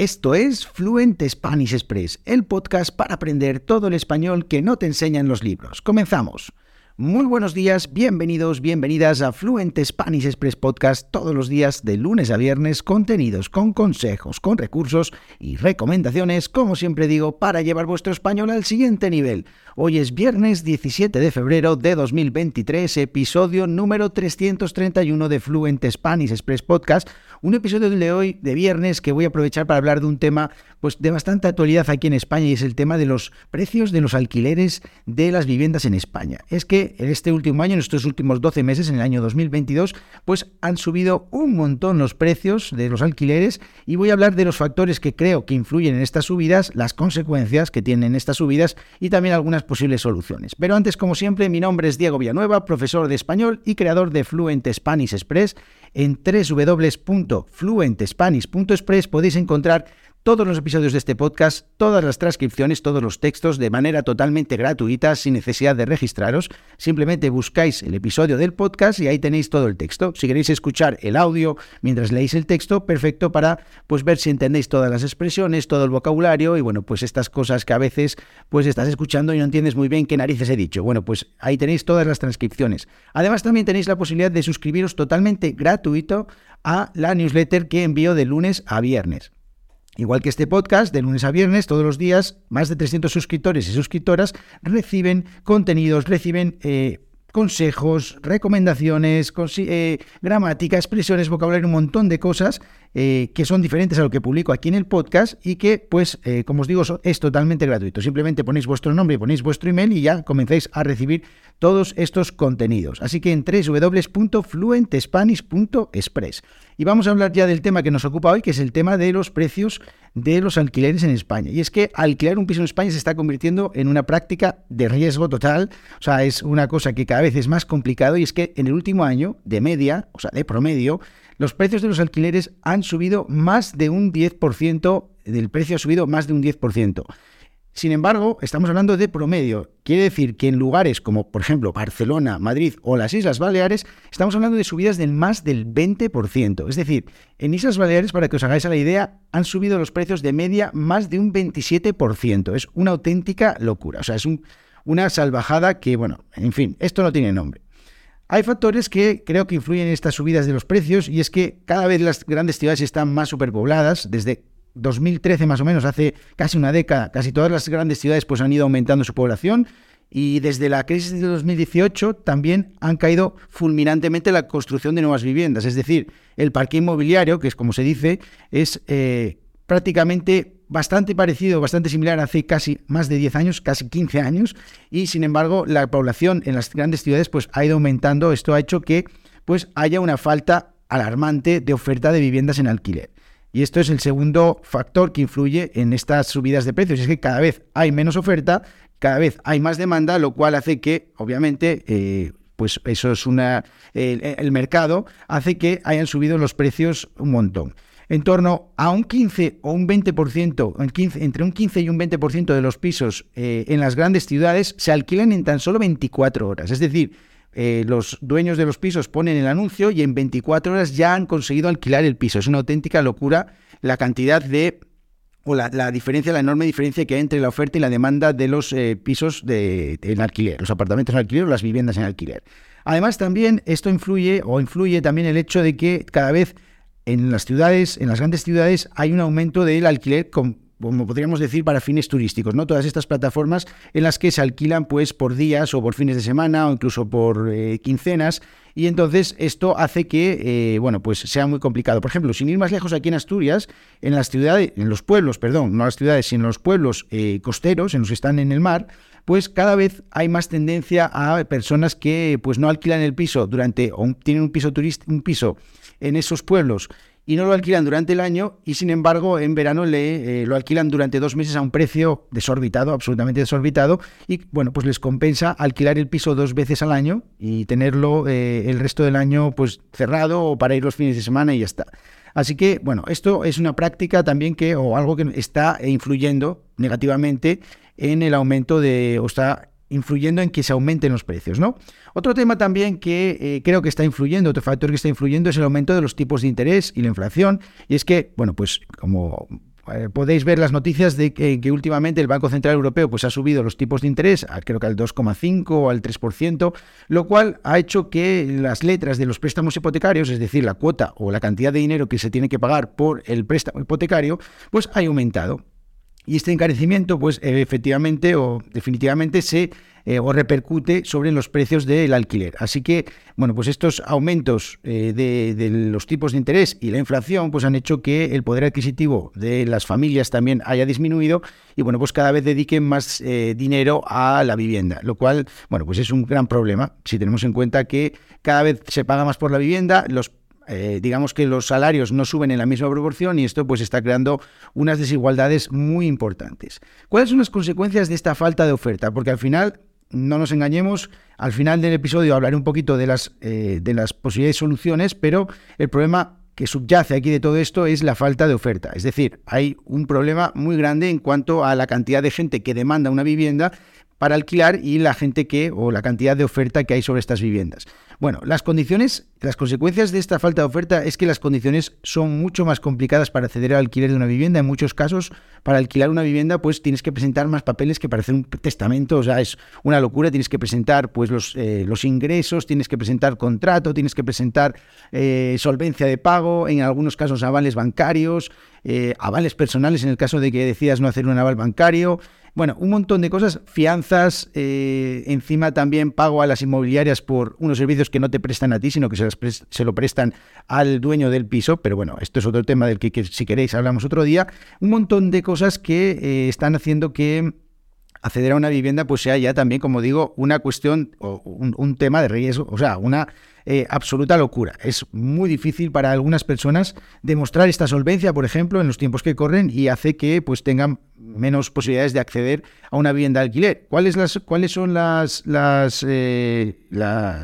Esto es Fluent Spanish Express, el podcast para aprender todo el español que no te enseñan los libros. Comenzamos. Muy buenos días, bienvenidos, bienvenidas a Fluent Spanish Express Podcast todos los días de lunes a viernes, contenidos con consejos, con recursos y recomendaciones, como siempre digo, para llevar vuestro español al siguiente nivel. Hoy es viernes 17 de febrero de 2023, episodio número 331 de Fluent Spanish Express Podcast, un episodio de hoy de viernes que voy a aprovechar para hablar de un tema pues de bastante actualidad aquí en España y es el tema de los precios de los alquileres de las viviendas en España. Es que en este último año, en estos últimos 12 meses, en el año 2022, pues han subido un montón los precios de los alquileres y voy a hablar de los factores que creo que influyen en estas subidas, las consecuencias que tienen estas subidas y también algunas posibles soluciones. Pero antes, como siempre, mi nombre es Diego Villanueva, profesor de español y creador de Fluent Spanish Express. En www.fluentespanish.express podéis encontrar todos los episodios de este podcast, todas las transcripciones, todos los textos de manera totalmente gratuita, sin necesidad de registraros. Simplemente buscáis el episodio del podcast y ahí tenéis todo el texto. Si queréis escuchar el audio mientras leéis el texto, perfecto para pues ver si entendéis todas las expresiones, todo el vocabulario y bueno, pues estas cosas que a veces pues estás escuchando y no entiendes muy bien qué narices he dicho. Bueno, pues ahí tenéis todas las transcripciones. Además también tenéis la posibilidad de suscribiros totalmente gratuito a la newsletter que envío de lunes a viernes. Igual que este podcast, de lunes a viernes, todos los días, más de 300 suscriptores y suscriptoras reciben contenidos, reciben eh, consejos, recomendaciones, eh, gramática, expresiones, vocabulario, un montón de cosas eh, que son diferentes a lo que publico aquí en el podcast y que, pues, eh, como os digo, es totalmente gratuito. Simplemente ponéis vuestro nombre, ponéis vuestro email y ya comenzáis a recibir todos estos contenidos. Así que en www.fluentespanish.express. Y vamos a hablar ya del tema que nos ocupa hoy, que es el tema de los precios de los alquileres en España. Y es que alquilar un piso en España se está convirtiendo en una práctica de riesgo total. O sea, es una cosa que cada vez es más complicado y es que en el último año, de media, o sea, de promedio, los precios de los alquileres han subido más de un 10%, del precio ha subido más de un 10%. Sin embargo, estamos hablando de promedio. Quiere decir que en lugares como, por ejemplo, Barcelona, Madrid o las Islas Baleares, estamos hablando de subidas del más del 20%. Es decir, en Islas Baleares, para que os hagáis a la idea, han subido los precios de media más de un 27%. Es una auténtica locura. O sea, es una salvajada que, bueno, en fin, esto no tiene nombre. Hay factores que creo que influyen en estas subidas de los precios y es que cada vez las grandes ciudades están más superpobladas. Desde 2013 más o menos, hace casi una década, casi todas las grandes ciudades pues han ido aumentando su población y desde la crisis de 2018 también han caído fulminantemente la construcción de nuevas viviendas. Es decir, el parque inmobiliario, que es como se dice, es eh, prácticamente bastante parecido, bastante similar hace casi más de 10 años, casi 15 años, y sin embargo la población en las grandes ciudades pues ha ido aumentando. Esto ha hecho que pues haya una falta alarmante de oferta de viviendas en alquiler. Y esto es el segundo factor que influye en estas subidas de precios. Es que cada vez hay menos oferta, cada vez hay más demanda, lo cual hace que, obviamente, eh, pues eso es una. el mercado hace que hayan subido los precios un montón en torno a un 15 o un 20%, entre un 15 y un 20% de los pisos eh, en las grandes ciudades se alquilan en tan solo 24 horas. Es decir, eh, los dueños de los pisos ponen el anuncio y en 24 horas ya han conseguido alquilar el piso. Es una auténtica locura la cantidad de o la, diferencia, la enorme diferencia que hay entre la oferta y la demanda de los eh, pisos en alquiler, los apartamentos en alquiler o las viviendas en alquiler. Además, también esto influye o influye también el hecho de que cada vez en las ciudades, en las grandes ciudades, hay un aumento del alquiler como podríamos decir, para fines turísticos, ¿no? Todas estas plataformas en las que se alquilan pues por días o por fines de semana o incluso por eh, quincenas y entonces esto hace que, eh, bueno, pues sea muy complicado. Por ejemplo, sin ir más lejos aquí en Asturias, en las ciudades, en los pueblos, perdón, no las ciudades, sino en los pueblos eh, costeros, en los que están en el mar, pues cada vez hay más tendencia a personas que pues no alquilan el piso durante o tienen un piso un piso en esos pueblos y no lo alquilan durante el año y sin embargo en verano le, eh, lo alquilan durante dos meses a un precio desorbitado, absolutamente desorbitado y bueno, pues les compensa alquilar el piso dos veces al año y tenerlo eh, el resto del año pues cerrado o para ir los fines de semana y ya está. Así que, bueno, esto es una práctica también que, o algo que está influyendo negativamente en el aumento de, o está influyendo en que se aumenten los precios, ¿no? Otro tema también que eh, creo que está influyendo, otro factor que está influyendo es el aumento de los tipos de interés y la inflación. Y es que, bueno, pues como eh, podéis ver las noticias de que, últimamente el Banco Central Europeo pues, ha subido los tipos de interés, creo que al 2,5 o al 3%, lo cual ha hecho que las letras de los préstamos hipotecarios, es decir, la cuota o la cantidad de dinero que se tiene que pagar por el préstamo hipotecario, pues haya aumentado. Y este encarecimiento, pues efectivamente o definitivamente se eh, o repercute sobre los precios del alquiler. Así que, bueno, pues estos aumentos eh, de, los tipos de interés y la inflación, pues han hecho que el poder adquisitivo de las familias también haya disminuido y, bueno, pues cada vez dediquen más eh, dinero a la vivienda, lo cual, bueno, pues es un gran problema si tenemos en cuenta que cada vez se paga más por la vivienda, los digamos que los salarios no suben en la misma proporción y esto pues está creando unas desigualdades muy importantes. ¿Cuáles son las consecuencias de esta falta de oferta? Porque al final no nos engañemos, al final del episodio hablaré un poquito de las, eh, de las posibilidades soluciones, pero el problema que subyace aquí de todo esto es la falta de oferta. Es decir, hay un problema muy grande en cuanto a la cantidad de gente que demanda una vivienda para alquilar y la gente que, o la cantidad de oferta que hay sobre estas viviendas. Bueno, las condiciones, las consecuencias de esta falta de oferta es que las condiciones son mucho más complicadas para acceder al alquiler de una vivienda. En muchos casos, para alquilar una vivienda, pues tienes que presentar más papeles que para hacer un testamento. O sea, es una locura. Tienes que presentar pues los, eh, los ingresos, tienes que presentar contrato, tienes que presentar eh, solvencia de pago, en algunos casos avales bancarios, eh, avales personales en el caso de que decidas no hacer un aval bancario. Bueno, un montón de cosas, fianzas, eh, encima también pago a las inmobiliarias por unos servicios que no te prestan a ti, sino que se, se lo prestan al dueño del piso, pero bueno, esto es otro tema del que, si queréis hablamos otro día. Un montón de cosas que eh, están haciendo que acceder a una vivienda pues sea ya también, como digo, una cuestión o un, tema de riesgo, o sea, una eh, absoluta locura. Es muy difícil para algunas personas demostrar esta solvencia, por ejemplo, en los tiempos que corren y hace que pues tengan menos posibilidades de acceder a una vivienda de alquiler. ¿Cuáles, las, cuáles son las, las eh,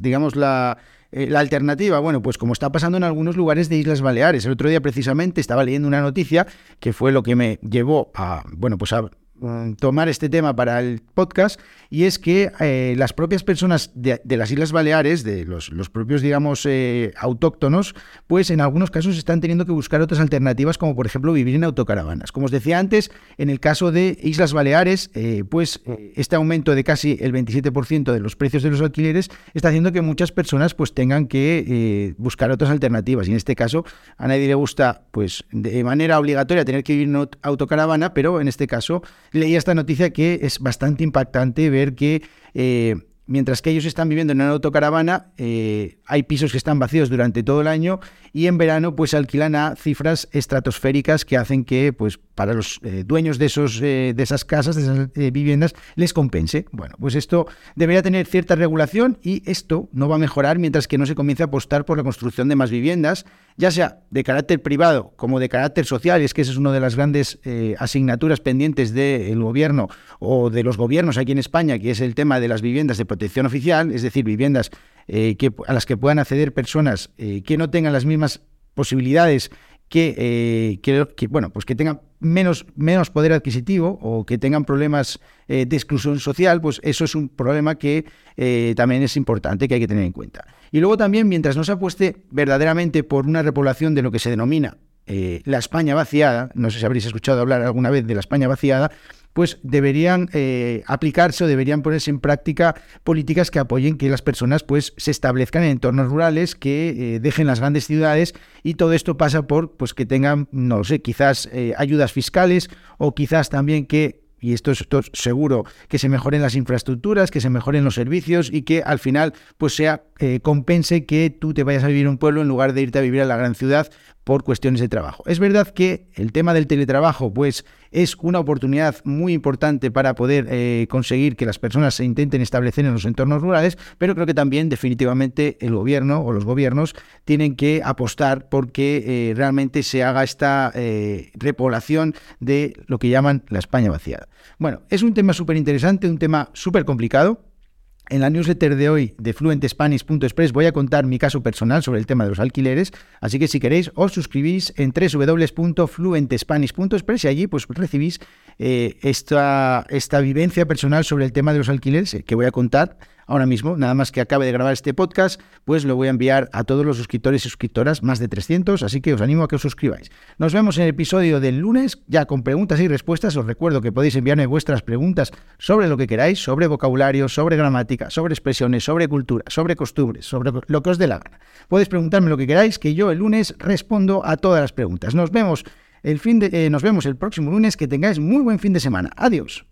digamos, la, eh, la alternativa? Bueno, pues como está pasando en algunos lugares de Islas Baleares. El otro día precisamente estaba leyendo una noticia que fue lo que me llevó a, bueno, pues a tomar este tema para el podcast y es que eh, las propias personas de, las Islas Baleares, de los, propios, digamos, eh, autóctonos, pues en algunos casos están teniendo que buscar otras alternativas, como por ejemplo vivir en autocaravanas. Como os decía antes, en el caso de Islas Baleares, eh, pues este aumento de casi el 27% de los precios de los alquileres está haciendo que muchas personas pues tengan que buscar otras alternativas. Y en este caso, a nadie le gusta, pues de manera obligatoria tener que vivir en autocaravana, pero en este caso leí esta noticia que es bastante impactante ver que eh, mientras que ellos están viviendo en una autocaravana, eh, hay pisos que están vacíos durante todo el año y en verano pues alquilan a cifras estratosféricas que hacen que pues para los eh, dueños de, esos, de esas casas, de esas viviendas, les compense. Bueno, pues esto debería tener cierta regulación y esto no va a mejorar mientras que no se comience a apostar por la construcción de más viviendas ya sea de carácter privado como de carácter social, y es que esa es una de las grandes eh, asignaturas pendientes del gobierno o de los gobiernos aquí en España, que es el tema de las viviendas de protección oficial, es decir, viviendas eh, a las que puedan acceder personas eh, que no tengan las mismas posibilidades que, que, bueno, pues que tengan menos, menos poder adquisitivo o que tengan problemas de exclusión social, pues eso es un problema que también es importante, que hay que tener en cuenta. Y luego también, mientras no se apueste verdaderamente por una repoblación de lo que se denomina eh, la España vaciada, no sé si habréis escuchado hablar alguna vez de la España vaciada, pues deberían eh, aplicarse o deberían ponerse en práctica políticas que apoyen que las personas pues se establezcan en entornos rurales, que eh, dejen las grandes ciudades y todo esto pasa por pues que tengan, no sé, quizás ayudas fiscales o quizás también que y esto es, seguro, que se mejoren las infraestructuras, que se mejoren los servicios y que al final pues sea eh, compense que tú te vayas a vivir en un pueblo en lugar de irte a vivir a la gran ciudad por cuestiones de trabajo. Es verdad que el tema del teletrabajo pues es una oportunidad muy importante para poder eh, conseguir que las personas se intenten establecer en los entornos rurales, pero creo que también definitivamente el gobierno o los gobiernos tienen que apostar porque eh, realmente se haga esta eh, repoblación de lo que llaman la España vaciada. Bueno, es un tema súper interesante, un tema súper complicado, en la newsletter de hoy de fluentespanish.express voy a contar mi caso personal sobre el tema de los alquileres, así que si queréis os suscribís en www.fluentespanish.express y allí pues recibís eh, esta, esta vivencia personal sobre el tema de los alquileres eh, que voy a contar ahora mismo, nada más que acabe de grabar este podcast, pues lo voy a enviar a todos los suscriptores y suscriptoras, más de 300, así que os animo a que os suscribáis. Nos vemos en el episodio del lunes, ya con preguntas y respuestas. Os recuerdo que podéis enviarme vuestras preguntas sobre lo que queráis, sobre vocabulario, sobre gramática, sobre expresiones, sobre cultura, sobre costumbres, sobre lo que os dé la gana. Podéis preguntarme lo que queráis, que yo el lunes respondo a todas las preguntas. Nos vemos el fin de, eh, nos vemos el próximo lunes. Que tengáis muy buen fin de semana. Adiós.